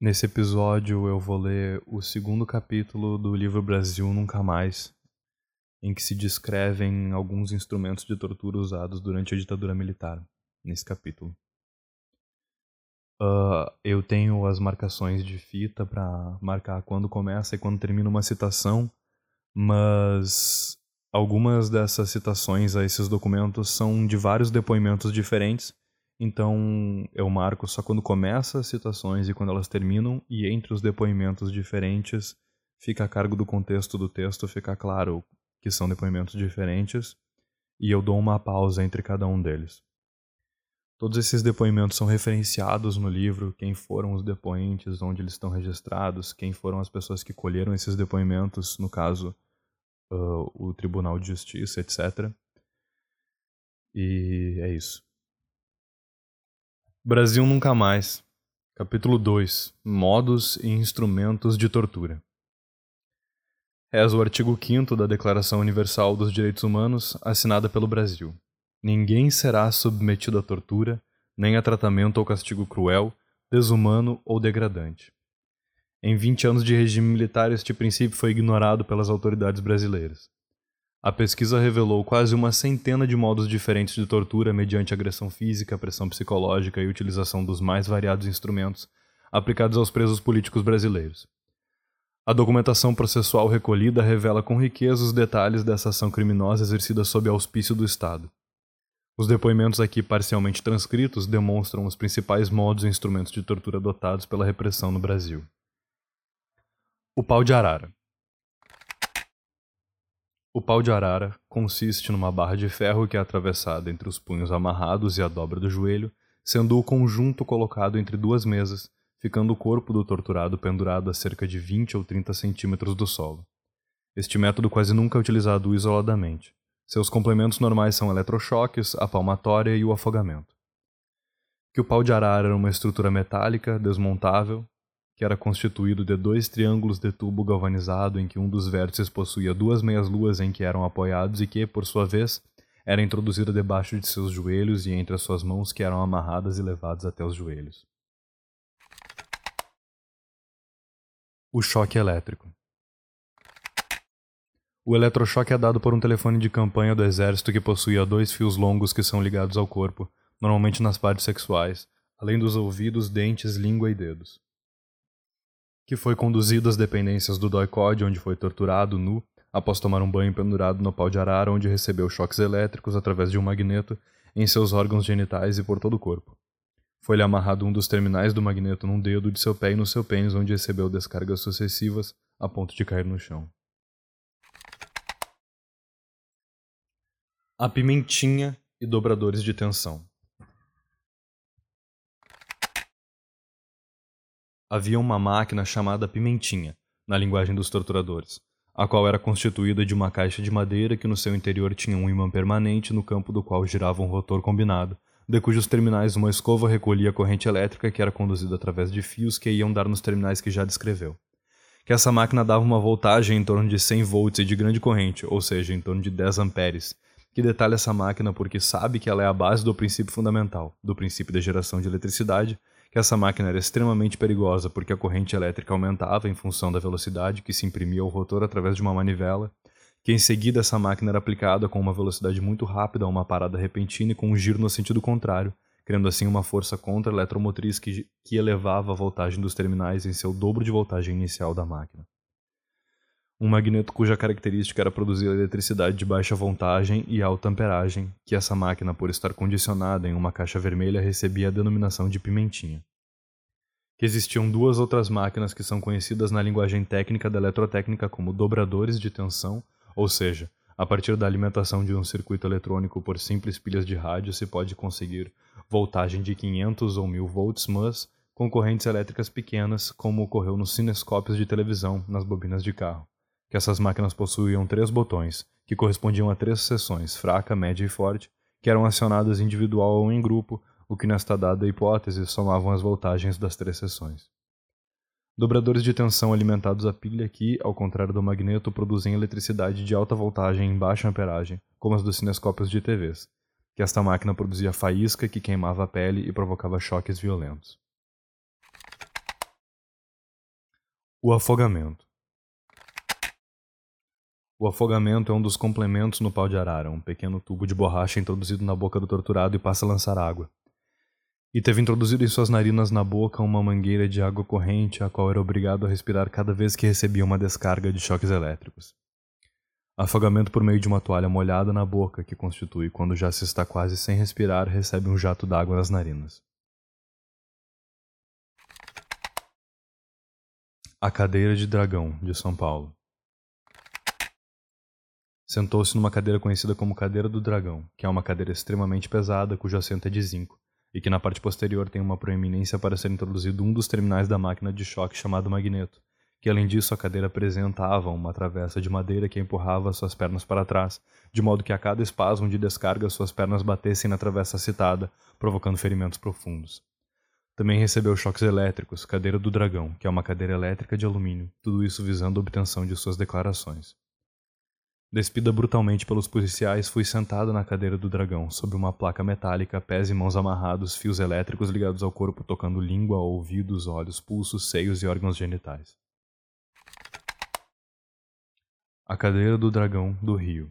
Nesse episódio eu vou ler o segundo capítulo do livro Brasil Nunca Mais, em que se descrevem alguns instrumentos de tortura usados durante a ditadura militar, nesse capítulo. Uh, eu tenho as marcações de fita para marcar quando começa e quando termina uma citação, mas algumas dessas citações a esses documentos são de vários depoimentos diferentes então eu marco só quando começa as citações e quando elas terminam, e entre os depoimentos diferentes fica a cargo do contexto do texto ficar claro que são depoimentos diferentes, e eu dou uma pausa entre cada um deles. Todos esses depoimentos são referenciados no livro, quem foram os depoentes, onde eles estão registrados, quem foram as pessoas que colheram esses depoimentos, no caso, uh, o Tribunal de Justiça, etc. E é isso. Brasil Nunca Mais. Capítulo 2 Modos e instrumentos de tortura. És o artigo 5 da Declaração Universal dos Direitos Humanos, assinada pelo Brasil. Ninguém será submetido à tortura, nem a tratamento ou castigo cruel, desumano ou degradante. Em 20 anos de regime militar, este princípio foi ignorado pelas autoridades brasileiras. A pesquisa revelou quase uma centena de modos diferentes de tortura mediante agressão física, pressão psicológica e utilização dos mais variados instrumentos aplicados aos presos políticos brasileiros. A documentação processual recolhida revela com riqueza os detalhes dessa ação criminosa exercida sob auspício do Estado. Os depoimentos aqui parcialmente transcritos demonstram os principais modos e instrumentos de tortura adotados pela repressão no Brasil. O pau de arara. O pau de arara consiste numa barra de ferro que é atravessada entre os punhos amarrados e a dobra do joelho, sendo o conjunto colocado entre duas mesas, ficando o corpo do torturado pendurado a cerca de 20 ou 30 centímetros do solo. Este método quase nunca é utilizado isoladamente. Seus complementos normais são eletrochoques, a palmatória e o afogamento. Que o pau de arara era uma estrutura metálica, desmontável, que era constituído de dois triângulos de tubo galvanizado em que um dos vértices possuía duas meias-luas em que eram apoiados e que, por sua vez, era introduzida debaixo de seus joelhos e entre as suas mãos que eram amarradas e levadas até os joelhos. O choque elétrico. O eletrochoque é dado por um telefone de campanha do exército que possuía dois fios longos que são ligados ao corpo, normalmente nas partes sexuais, além dos ouvidos, dentes, língua e dedos que foi conduzido às dependências do Doicode, onde foi torturado nu, após tomar um banho pendurado no pau de arara, onde recebeu choques elétricos através de um magneto em seus órgãos genitais e por todo o corpo. Foi-lhe amarrado um dos terminais do magneto num dedo de seu pé e no seu pênis, onde recebeu descargas sucessivas a ponto de cair no chão. A pimentinha e dobradores de tensão. Havia uma máquina chamada Pimentinha, na linguagem dos torturadores, a qual era constituída de uma caixa de madeira que no seu interior tinha um imã permanente no campo do qual girava um rotor combinado, de cujos terminais uma escova recolhia a corrente elétrica que era conduzida através de fios que iam dar nos terminais que já descreveu. Que essa máquina dava uma voltagem em torno de 100 volts e de grande corrente, ou seja, em torno de 10 amperes, que detalha essa máquina porque sabe que ela é a base do princípio fundamental, do princípio da geração de eletricidade, que essa máquina era extremamente perigosa porque a corrente elétrica aumentava em função da velocidade que se imprimia ao rotor através de uma manivela, que em seguida essa máquina era aplicada com uma velocidade muito rápida a uma parada repentina e com um giro no sentido contrário, criando assim uma força contra-eletromotriz que, que elevava a voltagem dos terminais em seu dobro de voltagem inicial da máquina. Um magneto cuja característica era produzir eletricidade de baixa voltagem e alta amperagem, que essa máquina, por estar condicionada em uma caixa vermelha, recebia a denominação de pimentinha. Que existiam duas outras máquinas que são conhecidas na linguagem técnica da eletrotécnica como dobradores de tensão, ou seja, a partir da alimentação de um circuito eletrônico por simples pilhas de rádio se pode conseguir voltagem de 500 ou 1000 volts, mas com correntes elétricas pequenas, como ocorreu nos cinescópios de televisão nas bobinas de carro que essas máquinas possuíam três botões, que correspondiam a três seções, fraca, média e forte, que eram acionadas individual ou em grupo, o que nesta dada hipótese somavam as voltagens das três seções. Dobradores de tensão alimentados a pilha que, ao contrário do magneto, produzem eletricidade de alta voltagem em baixa amperagem, como as dos cinescópios de TVs, que esta máquina produzia faísca que queimava a pele e provocava choques violentos. O afogamento. O afogamento é um dos complementos no pau de arara, um pequeno tubo de borracha introduzido na boca do torturado e passa a lançar água. E teve introduzido em suas narinas na boca uma mangueira de água corrente, a qual era obrigado a respirar cada vez que recebia uma descarga de choques elétricos. Afogamento por meio de uma toalha molhada na boca, que constitui, quando já se está quase sem respirar, recebe um jato d'água nas narinas. A Cadeira de Dragão, de São Paulo. Sentou-se numa cadeira conhecida como Cadeira do Dragão, que é uma cadeira extremamente pesada cujo assento é de zinco, e que na parte posterior tem uma proeminência para ser introduzido um dos terminais da máquina de choque chamado magneto, que além disso a cadeira apresentava uma travessa de madeira que empurrava suas pernas para trás, de modo que a cada espasmo de descarga suas pernas batessem na travessa citada, provocando ferimentos profundos. Também recebeu choques elétricos, cadeira do dragão, que é uma cadeira elétrica de alumínio, tudo isso visando a obtenção de suas declarações. Despida brutalmente pelos policiais, fui sentado na cadeira do dragão, sob uma placa metálica, pés e mãos amarrados, fios elétricos ligados ao corpo tocando língua, ouvidos, olhos, pulsos, seios e órgãos genitais. A cadeira do dragão do rio.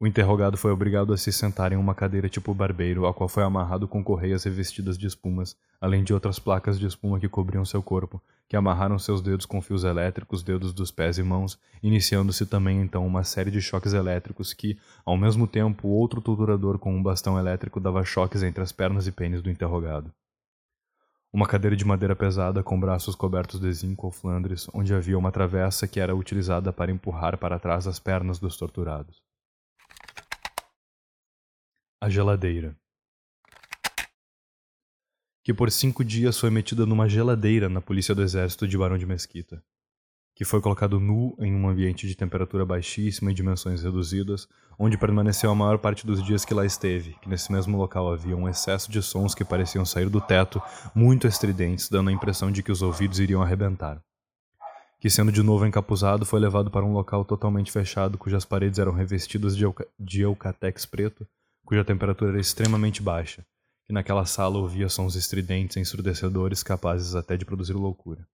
O interrogado foi obrigado a se sentar em uma cadeira tipo barbeiro, a qual foi amarrado com correias revestidas de espumas, além de outras placas de espuma que cobriam seu corpo, que amarraram seus dedos com fios elétricos, dedos dos pés e mãos, iniciando-se também então uma série de choques elétricos que, ao mesmo tempo, outro torturador com um bastão elétrico dava choques entre as pernas e pênis do interrogado. Uma cadeira de madeira pesada com braços cobertos de zinco ou flandres, onde havia uma travessa que era utilizada para empurrar para trás as pernas dos torturados. A geladeira. Que por cinco dias foi metida numa geladeira na polícia do exército de Barão de Mesquita. Que foi colocado nu em um ambiente de temperatura baixíssima e dimensões reduzidas, onde permaneceu a maior parte dos dias que lá esteve, que nesse mesmo local havia um excesso de sons que pareciam sair do teto, muito estridentes, dando a impressão de que os ouvidos iriam arrebentar que, sendo de novo encapuzado, foi levado para um local totalmente fechado, cujas paredes eram revestidas de, euca de eucatex preto, cuja temperatura era extremamente baixa, que naquela sala ouvia sons estridentes e ensurdecedores capazes até de produzir loucura.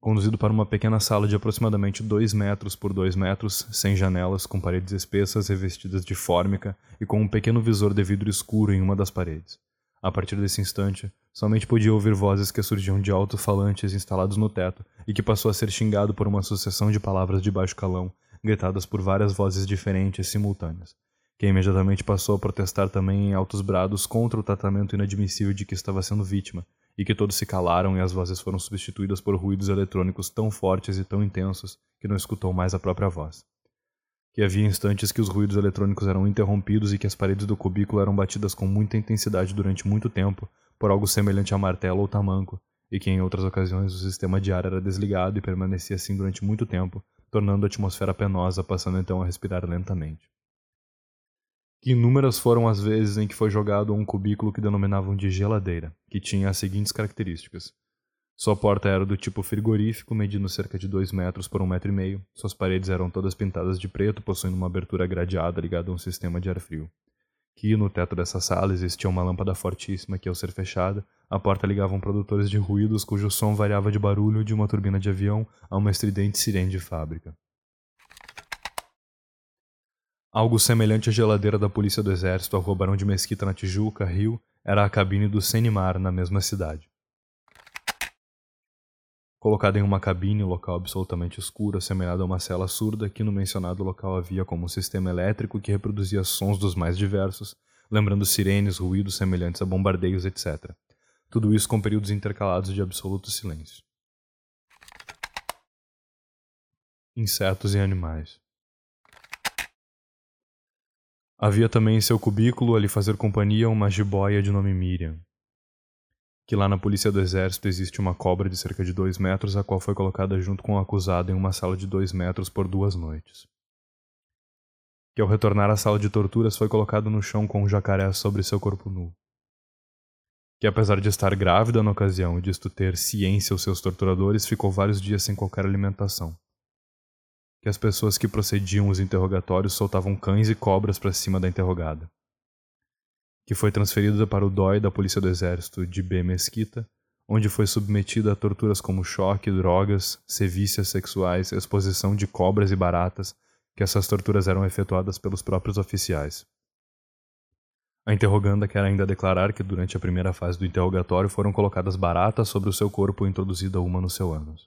Conduzido para uma pequena sala de aproximadamente 2 metros por 2 metros, sem janelas, com paredes espessas revestidas de fórmica e com um pequeno visor de vidro escuro em uma das paredes. A partir desse instante, somente podia ouvir vozes que surgiam de alto-falantes instalados no teto e que passou a ser xingado por uma sucessão de palavras de baixo calão, gritadas por várias vozes diferentes simultâneas, que imediatamente passou a protestar também em altos brados contra o tratamento inadmissível de que estava sendo vítima, e que todos se calaram e as vozes foram substituídas por ruídos eletrônicos tão fortes e tão intensos que não escutou mais a própria voz. Que havia instantes que os ruídos eletrônicos eram interrompidos e que as paredes do cubículo eram batidas com muita intensidade durante muito tempo por algo semelhante a martelo ou tamanco, e que em outras ocasiões o sistema de ar era desligado e permanecia assim durante muito tempo, tornando a atmosfera penosa, passando então a respirar lentamente que inúmeras foram as vezes em que foi jogado um cubículo que denominavam de geladeira, que tinha as seguintes características. Sua porta era do tipo frigorífico, medindo cerca de 2 metros por 1,5 um metro e meio. Suas paredes eram todas pintadas de preto, possuindo uma abertura gradeada ligada a um sistema de ar frio. Que no teto dessa sala existia uma lâmpada fortíssima que, ao ser fechada, a porta ligava um produtores de ruídos cujo som variava de barulho de uma turbina de avião a uma estridente sirene de fábrica. Algo semelhante à geladeira da polícia do exército ao Barão de Mesquita na Tijuca, Rio, era a cabine do Senimar na mesma cidade. Colocada em uma cabine, local absolutamente escuro, assemelhado a uma cela surda, que no mencionado local havia como um sistema elétrico que reproduzia sons dos mais diversos, lembrando sirenes, ruídos semelhantes a bombardeios, etc. Tudo isso com períodos intercalados de absoluto silêncio. Insetos e animais. Havia também em seu cubículo, a lhe fazer companhia, uma jiboia de nome Miriam. Que lá na polícia do exército existe uma cobra de cerca de dois metros, a qual foi colocada junto com o acusado em uma sala de dois metros por duas noites. Que ao retornar à sala de torturas foi colocado no chão com um jacaré sobre seu corpo nu. Que apesar de estar grávida na ocasião e disto ter ciência os seus torturadores, ficou vários dias sem qualquer alimentação que as pessoas que procediam os interrogatórios soltavam cães e cobras para cima da interrogada. Que foi transferida para o DOI da Polícia do Exército de B. Mesquita, onde foi submetida a torturas como choque, drogas, sevícias sexuais, exposição de cobras e baratas, que essas torturas eram efetuadas pelos próprios oficiais. A interroganda quer ainda declarar que durante a primeira fase do interrogatório foram colocadas baratas sobre o seu corpo e introduzida uma no seu ânus.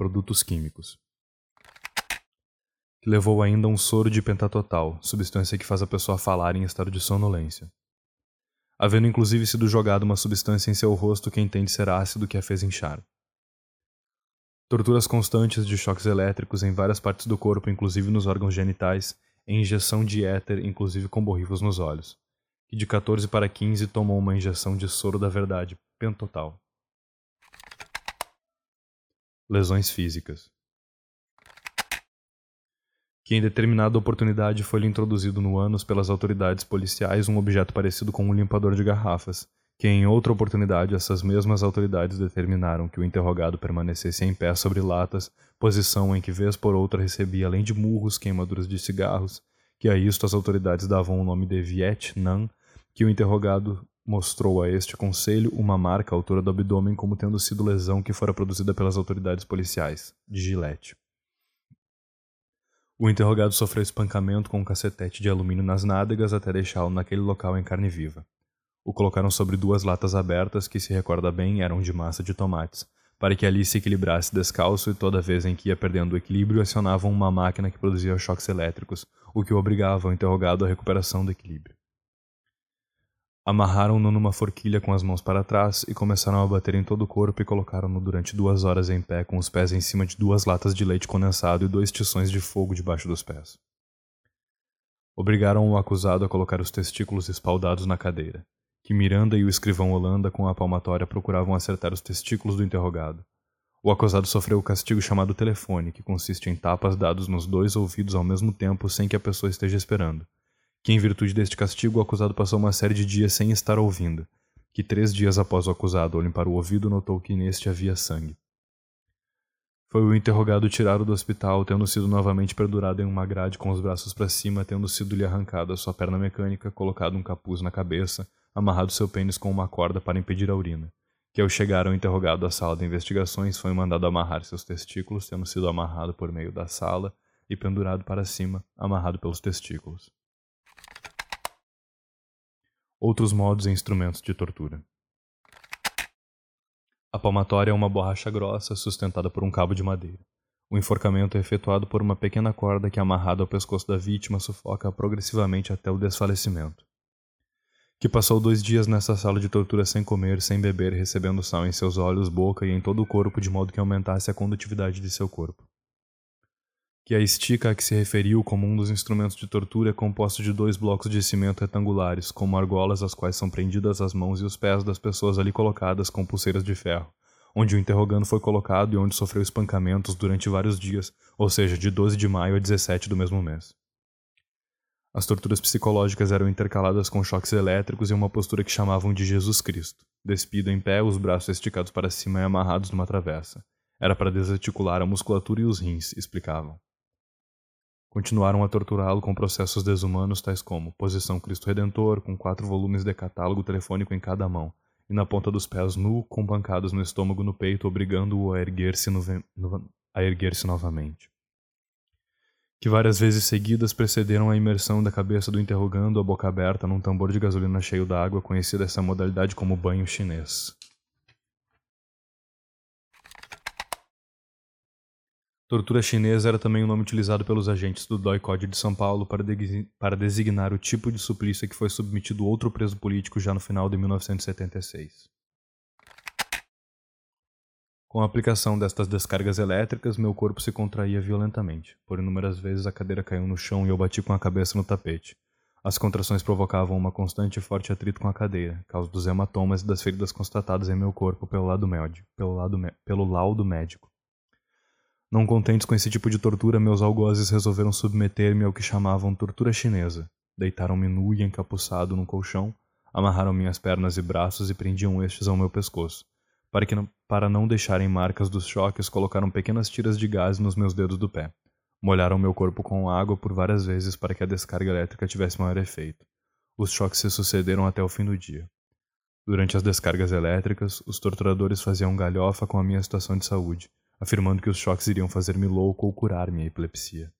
Produtos químicos. Levou ainda um soro de pentatotal, substância que faz a pessoa falar em estado de sonolência. Havendo inclusive sido jogada uma substância em seu rosto que entende ser ácido que a fez inchar. Torturas constantes de choques elétricos em várias partes do corpo, inclusive nos órgãos genitais, e injeção de éter, inclusive com borrifos nos olhos. Que de 14 para 15 tomou uma injeção de soro da verdade, pentotal. Lesões físicas. Que em determinada oportunidade foi-lhe introduzido no ânus pelas autoridades policiais um objeto parecido com um limpador de garrafas, que em outra oportunidade essas mesmas autoridades determinaram que o interrogado permanecesse em pé sobre latas, posição em que vez por outra recebia além de murros, queimaduras de cigarros, que a isto as autoridades davam o nome de Vietnã, que o interrogado mostrou a este conselho uma marca à altura do abdômen como tendo sido lesão que fora produzida pelas autoridades policiais, de Gillette. O interrogado sofreu espancamento com um cacetete de alumínio nas nádegas até deixá-lo naquele local em carne viva. O colocaram sobre duas latas abertas que, se recorda bem, eram de massa de tomates, para que ali se equilibrasse descalço e toda vez em que ia perdendo o equilíbrio acionavam uma máquina que produzia choques elétricos, o que o obrigava ao interrogado à recuperação do equilíbrio. Amarraram-no numa forquilha com as mãos para trás e começaram a bater em todo o corpo e colocaram-no durante duas horas em pé com os pés em cima de duas latas de leite condensado e dois tições de fogo debaixo dos pés. Obrigaram o acusado a colocar os testículos espaldados na cadeira que Miranda e o escrivão Holanda com a palmatória procuravam acertar os testículos do interrogado. O acusado sofreu o castigo chamado telefone, que consiste em tapas dados nos dois ouvidos ao mesmo tempo sem que a pessoa esteja esperando. Que, em virtude deste castigo, o acusado passou uma série de dias sem estar ouvindo. Que três dias após o acusado ao limpar o ouvido, notou que neste havia sangue. Foi o interrogado tirado do hospital, tendo sido novamente perdurado em uma grade com os braços para cima, tendo sido-lhe arrancada sua perna mecânica, colocado um capuz na cabeça, amarrado seu pênis com uma corda para impedir a urina, que ao chegar ao interrogado à sala de investigações foi mandado amarrar seus testículos, tendo sido amarrado por meio da sala e pendurado para cima, amarrado pelos testículos. Outros modos e instrumentos de tortura. A palmatória é uma borracha grossa sustentada por um cabo de madeira. O enforcamento é efetuado por uma pequena corda que, amarrada ao pescoço da vítima, sufoca progressivamente até o desfalecimento que passou dois dias nessa sala de tortura sem comer, sem beber, recebendo sal em seus olhos, boca e em todo o corpo de modo que aumentasse a condutividade de seu corpo. Que a estica a que se referiu como um dos instrumentos de tortura é composto de dois blocos de cimento retangulares, como argolas às quais são prendidas as mãos e os pés das pessoas ali colocadas com pulseiras de ferro, onde o interrogando foi colocado e onde sofreu espancamentos durante vários dias, ou seja, de 12 de maio a 17 do mesmo mês. As torturas psicológicas eram intercaladas com choques elétricos e uma postura que chamavam de Jesus Cristo, despido em pé, os braços esticados para cima e amarrados numa travessa. Era para desarticular a musculatura e os rins, explicavam. Continuaram a torturá-lo com processos desumanos tais como posição Cristo Redentor, com quatro volumes de catálogo telefônico em cada mão, e na ponta dos pés nu, com pancadas no estômago no peito, obrigando-o a erguer-se erguer novamente que várias vezes seguidas precederam a imersão da cabeça do interrogando a boca aberta num tambor de gasolina cheio d'água, conhecida essa modalidade como banho chinês. Tortura chinesa era também o um nome utilizado pelos agentes do DOI Code de São Paulo para, de para designar o tipo de suplício a que foi submetido outro preso político já no final de 1976. Com a aplicação destas descargas elétricas, meu corpo se contraía violentamente. Por inúmeras vezes a cadeira caiu no chão e eu bati com a cabeça no tapete. As contrações provocavam uma constante e forte atrito com a cadeira, causa dos hematomas e das feridas constatadas em meu corpo pelo lado médico, pelo, lado pelo laudo médico. Não contentes com esse tipo de tortura, meus algozes resolveram submeter-me ao que chamavam tortura chinesa. Deitaram-me nu e encapuçado num colchão, amarraram minhas pernas e braços e prendiam estes ao meu pescoço para, que não, para não deixarem marcas dos choques, colocaram pequenas tiras de gás nos meus dedos do pé. Molharam meu corpo com água por várias vezes para que a descarga elétrica tivesse maior efeito. Os choques se sucederam até o fim do dia. Durante as descargas elétricas, os torturadores faziam galhofa com a minha situação de saúde, afirmando que os choques iriam fazer-me louco ou curar minha epilepsia.